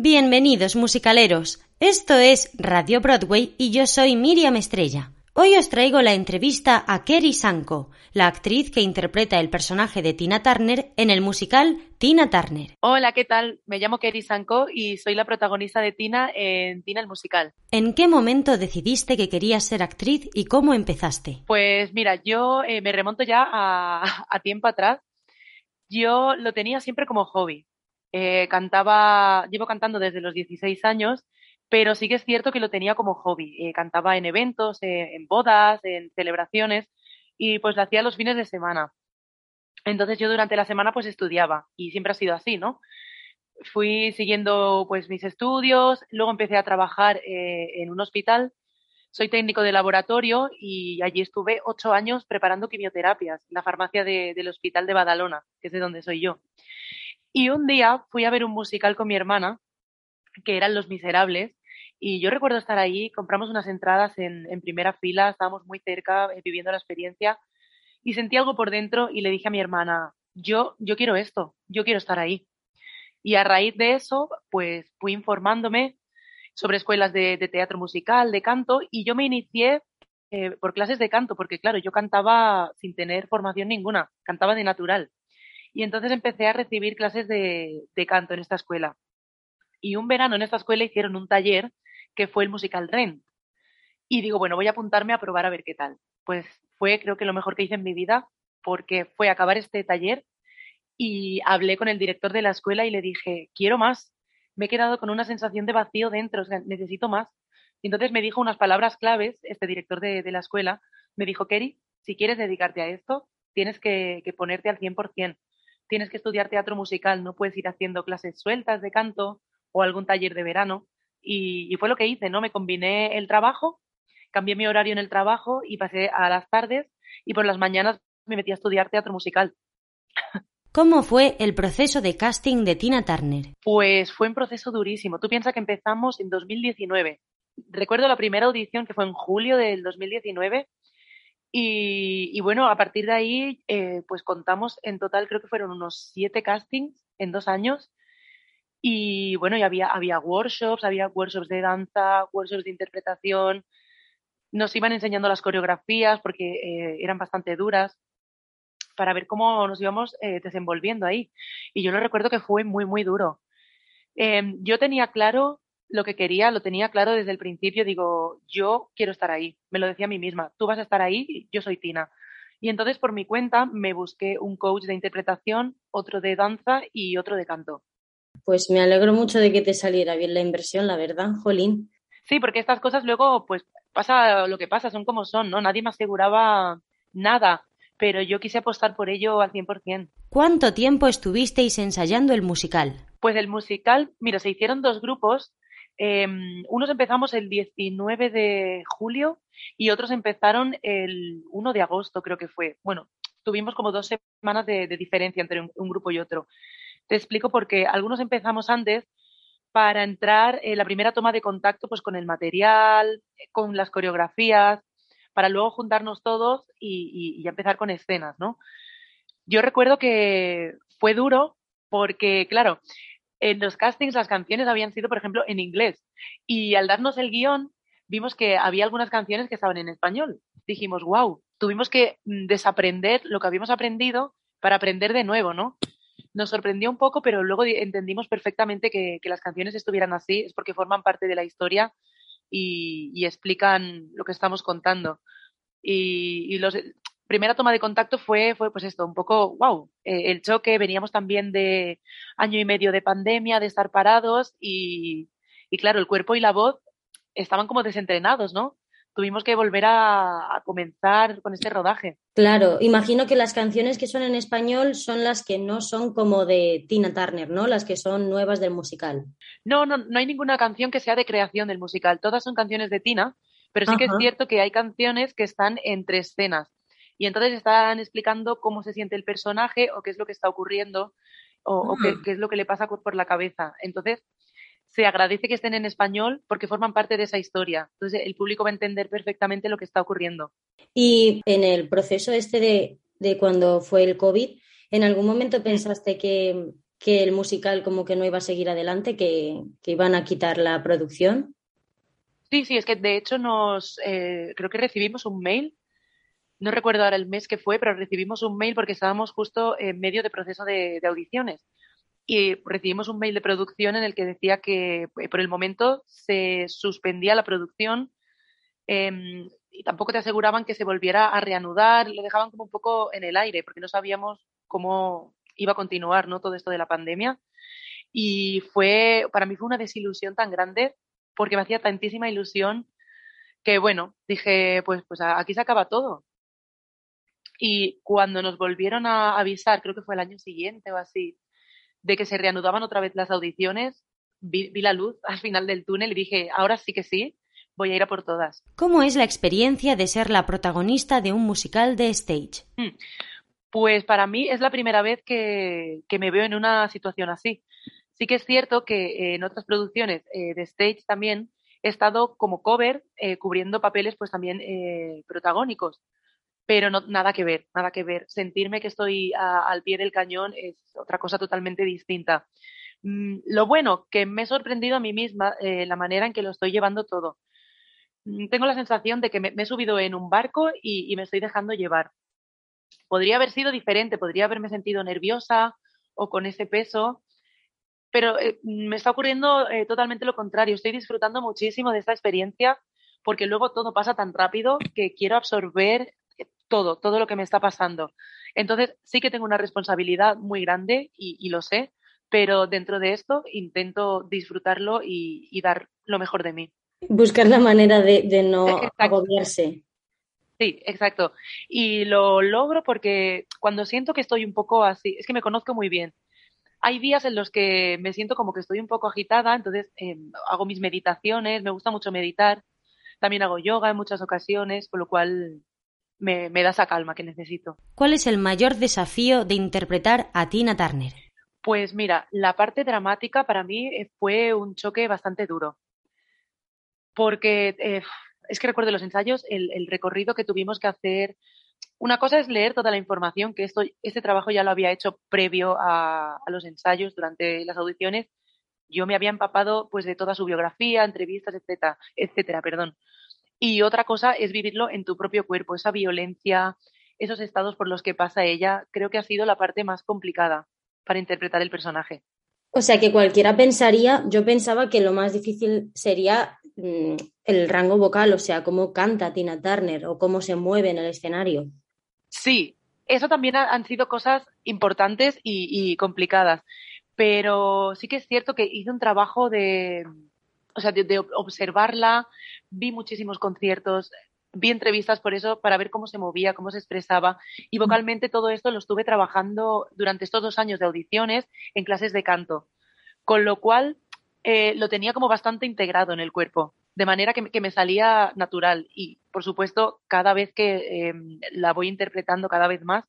Bienvenidos musicaleros, esto es Radio Broadway y yo soy Miriam Estrella. Hoy os traigo la entrevista a Kerry Sanko, la actriz que interpreta el personaje de Tina Turner en el musical Tina Turner. Hola, ¿qué tal? Me llamo Kerry Sanko y soy la protagonista de Tina en Tina el musical. ¿En qué momento decidiste que querías ser actriz y cómo empezaste? Pues mira, yo eh, me remonto ya a, a tiempo atrás. Yo lo tenía siempre como hobby. Eh, cantaba, llevo cantando desde los 16 años, pero sí que es cierto que lo tenía como hobby. Eh, cantaba en eventos, eh, en bodas, en celebraciones y pues lo hacía los fines de semana. Entonces yo durante la semana pues estudiaba y siempre ha sido así, ¿no? Fui siguiendo pues mis estudios, luego empecé a trabajar en un hospital. Soy técnico de laboratorio y allí estuve ocho años preparando quimioterapias en la farmacia del Hospital de Badalona, que es de donde soy yo. Y un día fui a ver un musical con mi hermana, que eran Los Miserables, y yo recuerdo estar ahí, compramos unas entradas en, primera fila, estábamos muy cerca, eh, viviendo la experiencia, y sentí algo por dentro y le dije a mi hermana, yo, yo quiero esto, yo quiero estar ahí. Y a raíz de eso, pues fui informándome sobre escuelas de, teatro musical, de canto, y yo me inicié eh, por clases de canto, porque claro, yo cantaba sin tener formación ninguna, cantaba de natural. Y entonces empecé a recibir clases de, canto en esta escuela. Y un verano en esta escuela hicieron un taller que fue el musical Rent. Y digo, bueno, voy a apuntarme a probar a ver qué tal. Pues fue creo que lo mejor que hice en mi vida porque fue acabar este taller y hablé con el director de la escuela y le dije, quiero más. Me he quedado con una sensación de vacío dentro, necesito más. Y entonces me dijo unas palabras claves, este director de, la escuela, me dijo, Kerry, si quieres dedicarte a esto, tienes que, que ponerte al 100% tienes que estudiar teatro musical, no puedes ir haciendo clases sueltas de canto o algún taller de verano. Y, fue lo que hice, ¿no? Me combiné el trabajo, cambié mi horario en el trabajo y pasé a las tardes y por las mañanas me metí a estudiar teatro musical. ¿Cómo fue el proceso de casting de Tina Turner? Pues fue un proceso durísimo. Tú piensas que empezamos en 2019. Recuerdo la primera audición que fue en julio del 2019 y, bueno, a partir de ahí, eh, pues contamos en total, creo que fueron unos siete castings en dos años. Y bueno, y había, había workshops, había workshops de danza, workshops de interpretación. Nos iban enseñando las coreografías porque eh, eran bastante duras para ver cómo nos íbamos eh, desenvolviendo ahí. Y yo lo recuerdo que fue muy, muy duro. Em, yo tenía claro lo que quería, lo tenía claro desde el principio, digo, yo quiero estar ahí, me lo decía a mí misma, tú vas a estar ahí, yo soy Tina. Y entonces por mi cuenta me busqué un coach de interpretación, otro de danza y otro de canto. Pues me alegro mucho de que te saliera bien la inversión, la verdad, Jolín. Sí, porque estas cosas luego, pues pasa lo que pasa, son como son, ¿no? Nadie me aseguraba nada, pero yo quise apostar por ello al 100%. ¿Cuánto tiempo estuvisteis ensayando el musical? Pues el musical, mira, se hicieron dos grupos Em, unos empezamos el 19 de julio y otros empezaron el 1 de agosto, creo que fue. Bueno, tuvimos como dos semanas de, diferencia entre un, grupo y otro. Te explico porque algunos empezamos antes para entrar en la primera toma de contacto pues con el material, con las coreografías, para luego juntarnos todos y, y empezar con escenas, ¿no? Yo recuerdo que fue duro porque, claro, en los castings las canciones habían sido, por ejemplo, en inglés. Y al darnos el guion, vimos que había algunas canciones que estaban en español. Dijimos, wow, tuvimos que mm, desaprender lo que habíamos aprendido para aprender de nuevo, ¿no? Nos sorprendió un poco, pero luego entendimos perfectamente que, las canciones estuvieran así, es porque forman parte de la historia y, explican lo que estamos contando. Y, y los, primera toma de contacto fue, fue pues esto, un poco, wow, eh, el choque, veníamos también de año y medio de pandemia, de estar parados y, y, claro, el cuerpo y la voz estaban como desentrenados, ¿no? tuvimos que volver a, comenzar con este rodaje. Claro, imagino que las canciones que son en español son las que no son como de Tina Turner, ¿no? Las que son nuevas del musical. No, no, no hay ninguna canción que sea de creación del musical. Todas son canciones de Tina, pero sí que es cierto que hay canciones que están entre escenas. Y entonces están explicando cómo se siente el personaje o qué es lo que está ocurriendo o, qué, ah. qué, es lo que le pasa por la cabeza. Entonces, se agradece que estén en español porque forman parte de esa historia. Entonces el público va a entender perfectamente lo que está ocurriendo. Y en el proceso este de, de cuando fue el COVID, ¿en algún momento pensaste que, que, el musical como que no iba a seguir adelante, que, que, iban a quitar la producción? Sí, sí, es que de hecho nos eh, creo que recibimos un mail, no recuerdo ahora el mes que fue, pero recibimos un mail porque estábamos justo en medio de proceso de, audiciones y recibimos un mail de producción en el que decía que eh, por el momento se suspendía la producción em, y tampoco te aseguraban que se volviera a reanudar, lo dejaban como un poco en el aire porque no sabíamos cómo iba a continuar ¿no? todo esto de la pandemia. Y fue, para mí fue una desilusión tan grande porque me hacía tantísima ilusión que bueno, dije, pues, pues aquí se acaba todo. Y cuando nos volvieron a avisar, creo que fue el año siguiente o así, de que se reanudaban otra vez las audiciones, vi, la luz al final del túnel y dije, ahora sí que sí, voy a ir a por todas. ¿Cómo es la experiencia de ser la protagonista de un musical de stage? Hmm. Pues para mí es la primera vez que, me veo en una situación así. Sí que es cierto que en otras producciones eh, de stage también he estado como cover eh, cubriendo papeles pues también eh, protagónicos pero no, nada que ver, nada que ver. Sentirme que estoy al pie del cañón es otra cosa totalmente distinta. Mm, lo bueno, que me he sorprendido a mí misma eh, la manera en que lo estoy llevando todo. Mm, tengo la sensación de que me, he subido en un barco y, me estoy dejando llevar. Podría haber sido diferente, podría haberme sentido nerviosa o con ese peso, pero eh, me está ocurriendo eh, totalmente lo contrario. Estoy disfrutando muchísimo de esta experiencia porque luego todo pasa tan rápido que quiero absorber todo, todo lo que me está pasando. Entonces, sí que tengo una responsabilidad muy grande y, lo sé, pero dentro de esto intento disfrutarlo y, dar lo mejor de mí. Buscar la manera de, no agobiarse. Sí, exacto. Y lo logro porque cuando siento que estoy un poco así, es que me conozco muy bien. Hay días en los que me siento como que estoy un poco agitada, entonces em, hago mis meditaciones, me gusta mucho meditar, también hago yoga en muchas ocasiones, con lo cual me, da esa calma que necesito. ¿Cuál es el mayor desafío de interpretar a Tina Turner? Pues mira, la parte dramática para mí eh, fue un choque bastante duro. Porque eh, es que recuerdo los ensayos, el, recorrido que tuvimos que hacer. Una cosa es leer toda la información, que esto, este trabajo ya lo había hecho previo a, a los ensayos durante las audiciones. Yo me había empapado pues de toda su biografía, entrevistas, etcétera, etcétera, perdón. Y otra cosa es vivirlo en tu propio cuerpo, esa violencia, esos estados por los que pasa ella, creo que ha sido la parte más complicada para interpretar el personaje. O sea que cualquiera pensaría, yo pensaba que lo más difícil sería mm, el rango vocal, o sea, cómo canta Tina Turner o cómo se mueve en el escenario. Sí, eso también han sido cosas importantes y, y complicadas, pero sí que es cierto que hice un trabajo de, o sea, de, observarla, vi muchísimos conciertos, vi entrevistas por eso para ver cómo se movía, cómo se expresaba y vocalmente todo esto lo estuve trabajando durante estos dos años de audiciones en clases de canto, con lo cual eh, lo tenía como bastante integrado en el cuerpo, de manera que, me salía natural y por supuesto cada vez que em, la voy interpretando cada vez más,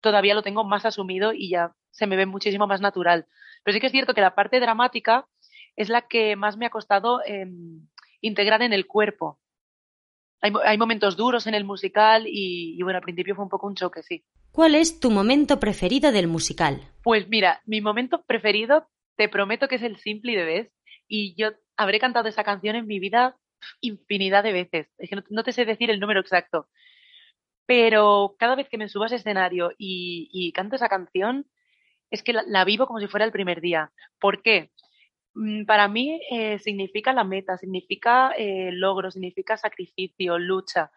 todavía lo tengo más asumido y ya se me ve muchísimo más natural. Pero sí que es cierto que la parte dramática es la que más me ha costado em, integrar en el cuerpo. Hay, momentos duros en el musical y, bueno, al principio fue un poco un choque, sí. ¿Cuál es tu momento preferido del musical? Pues mira, mi momento preferido, te prometo que es el Simply de Best y yo habré cantado esa canción en mi vida infinidad de veces. Es que no, te sé decir el número exacto. Pero cada vez que me subo a ese escenario y, canto esa canción, es que la, la, vivo como si fuera el primer día. ¿Por qué? Mm, para mí eh, significa la meta, significa eh, logro, significa sacrificio, lucha.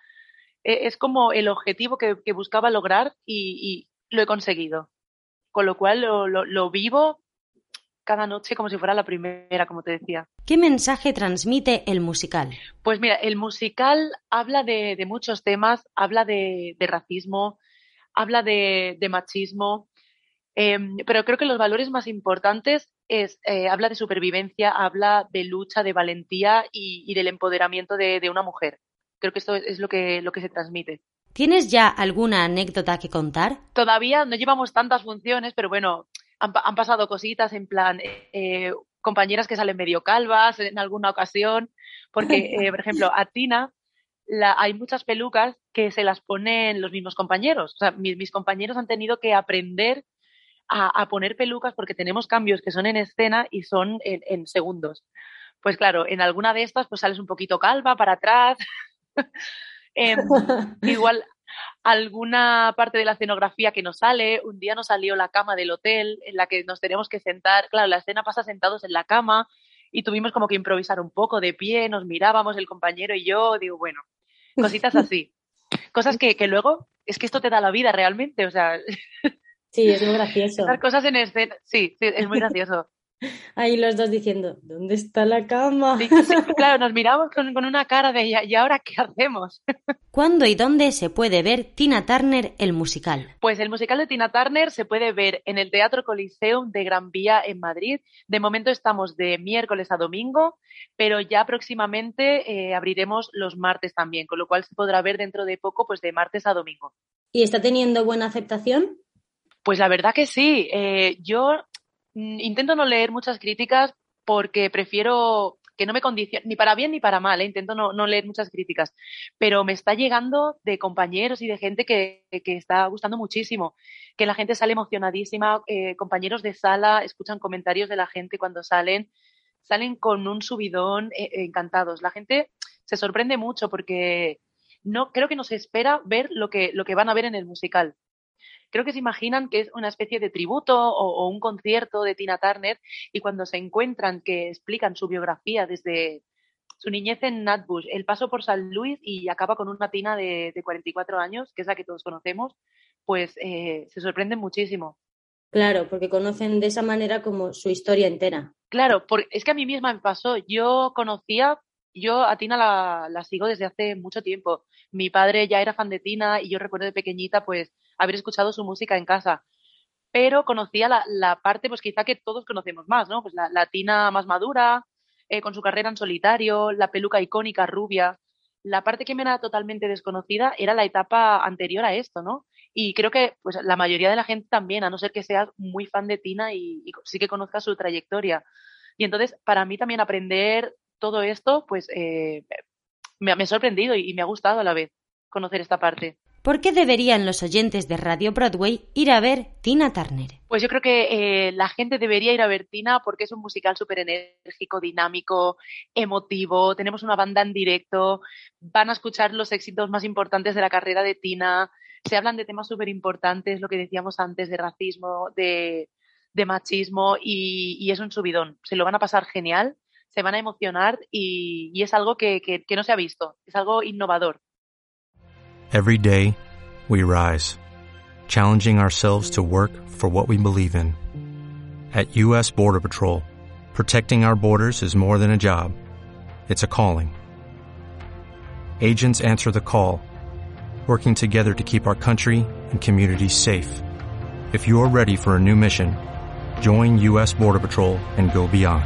E, es como el objetivo que, buscaba lograr y, lo he conseguido. Con lo cual lo, vivo cada noche como si fuera la primera, como te decía. ¿Qué mensaje transmite el musical? Pues mira, el musical habla de, muchos temas, habla de, racismo, habla de, machismo, em, pero creo que los valores más importantes es, eh, habla de supervivencia, habla de lucha, de valentía y, del empoderamiento de, una mujer. Creo que esto es lo que, lo que se transmite. ¿Tienes ya alguna anécdota que contar? Todavía no llevamos tantas funciones, pero bueno, han, pasado cositas en plan, eh, compañeras que salen medio calvas en alguna ocasión, porque, eh, por ejemplo, a Tina la, hay muchas pelucas que se las ponen los mismos compañeros. O sea, mis, compañeros han tenido que aprender a, poner pelucas porque tenemos cambios que son en escena y son en, segundos. Pues claro, en alguna de estas pues sales un poquito calva para atrás. Em, igual alguna parte de la escenografía que nos sale. Un día nos salió la cama del hotel en la que nos tenemos que sentar. Claro, la escena pasa sentados en la cama y tuvimos como que improvisar un poco de pie, nos mirábamos el compañero y yo. Digo, bueno, cositas así. Cosas que, que luego, es que esto te da la vida realmente, o sea. Sí, es muy gracioso. Esas cosas en escena, sí, sí, es muy gracioso. Ahí los dos diciendo, ¿dónde está la cama? claro, nos miramos con, una cara de ¿y ahora qué hacemos? ¿Cuándo y dónde se puede ver Tina Turner el musical? Pues el musical de Tina Turner se puede ver en el Teatro Coliseum de Gran Vía en Madrid. De momento estamos de miércoles a domingo, pero ya próximamente eh, abriremos los martes también, con lo cual se podrá ver dentro de poco, pues de martes a domingo. ¿Y está teniendo buena aceptación? Pues la verdad que sí. Eh, yo Mm, intento no leer muchas críticas porque prefiero que no me condicione, ni para bien ni para mal, ¿eh? intento no, leer muchas críticas, pero me está llegando de compañeros y de gente que, está gustando muchísimo, que la gente sale emocionadísima, eh, compañeros de sala escuchan comentarios de la gente cuando salen, salen con un subidón eh, encantados. La gente se sorprende mucho porque no creo que no se espera ver lo que, lo que van a ver en el musical creo que se imaginan que es una especie de tributo o, un concierto de Tina Turner y cuando se encuentran que explican su biografía desde su niñez en Natbush, el paso por San Luis y acaba con una Tina de, 44 años, que es la que todos conocemos, pues eh, se sorprenden muchísimo. Claro, porque conocen de esa manera como su historia entera. Claro, porque es que a mí misma me pasó. Yo conocía, yo a Tina la, la, sigo desde hace mucho tiempo. Mi padre ya era fan de Tina y yo recuerdo de pequeñita, pues haber escuchado su música en casa. Pero conocía la, parte, pues quizá que todos conocemos más, ¿no? Pues la latina más madura, eh, con su carrera en solitario, la peluca icónica rubia. La parte que me era totalmente desconocida era la etapa anterior a esto, ¿no? Y creo que pues la mayoría de la gente también, a no ser que seas muy fan de Tina y, sí que conozcas su trayectoria. Y entonces, para mí también aprender todo esto, pues eh, me, me, ha sorprendido y me ha gustado a la vez conocer esta parte. ¿Por qué deberían los oyentes de Radio Broadway ir a ver Tina Turner? Pues yo creo que eh, la gente debería ir a ver Tina porque es un musical súper enérgico, dinámico, emotivo. Tenemos una banda en directo. Van a escuchar los éxitos más importantes de la carrera de Tina. Se hablan de temas súper importantes, lo que decíamos antes, de racismo, de, machismo y, es un subidón. Se lo van a pasar genial, se van a emocionar y, es algo que no se ha visto. Es algo innovador. Every day, we rise, challenging ourselves to work for what we believe in. At U.S. Border Patrol, protecting our borders is more than a job, it's a calling. Agents answer the call, working together to keep our country and communities safe. If you are ready for a new mission, join U.S. Border Patrol and go beyond.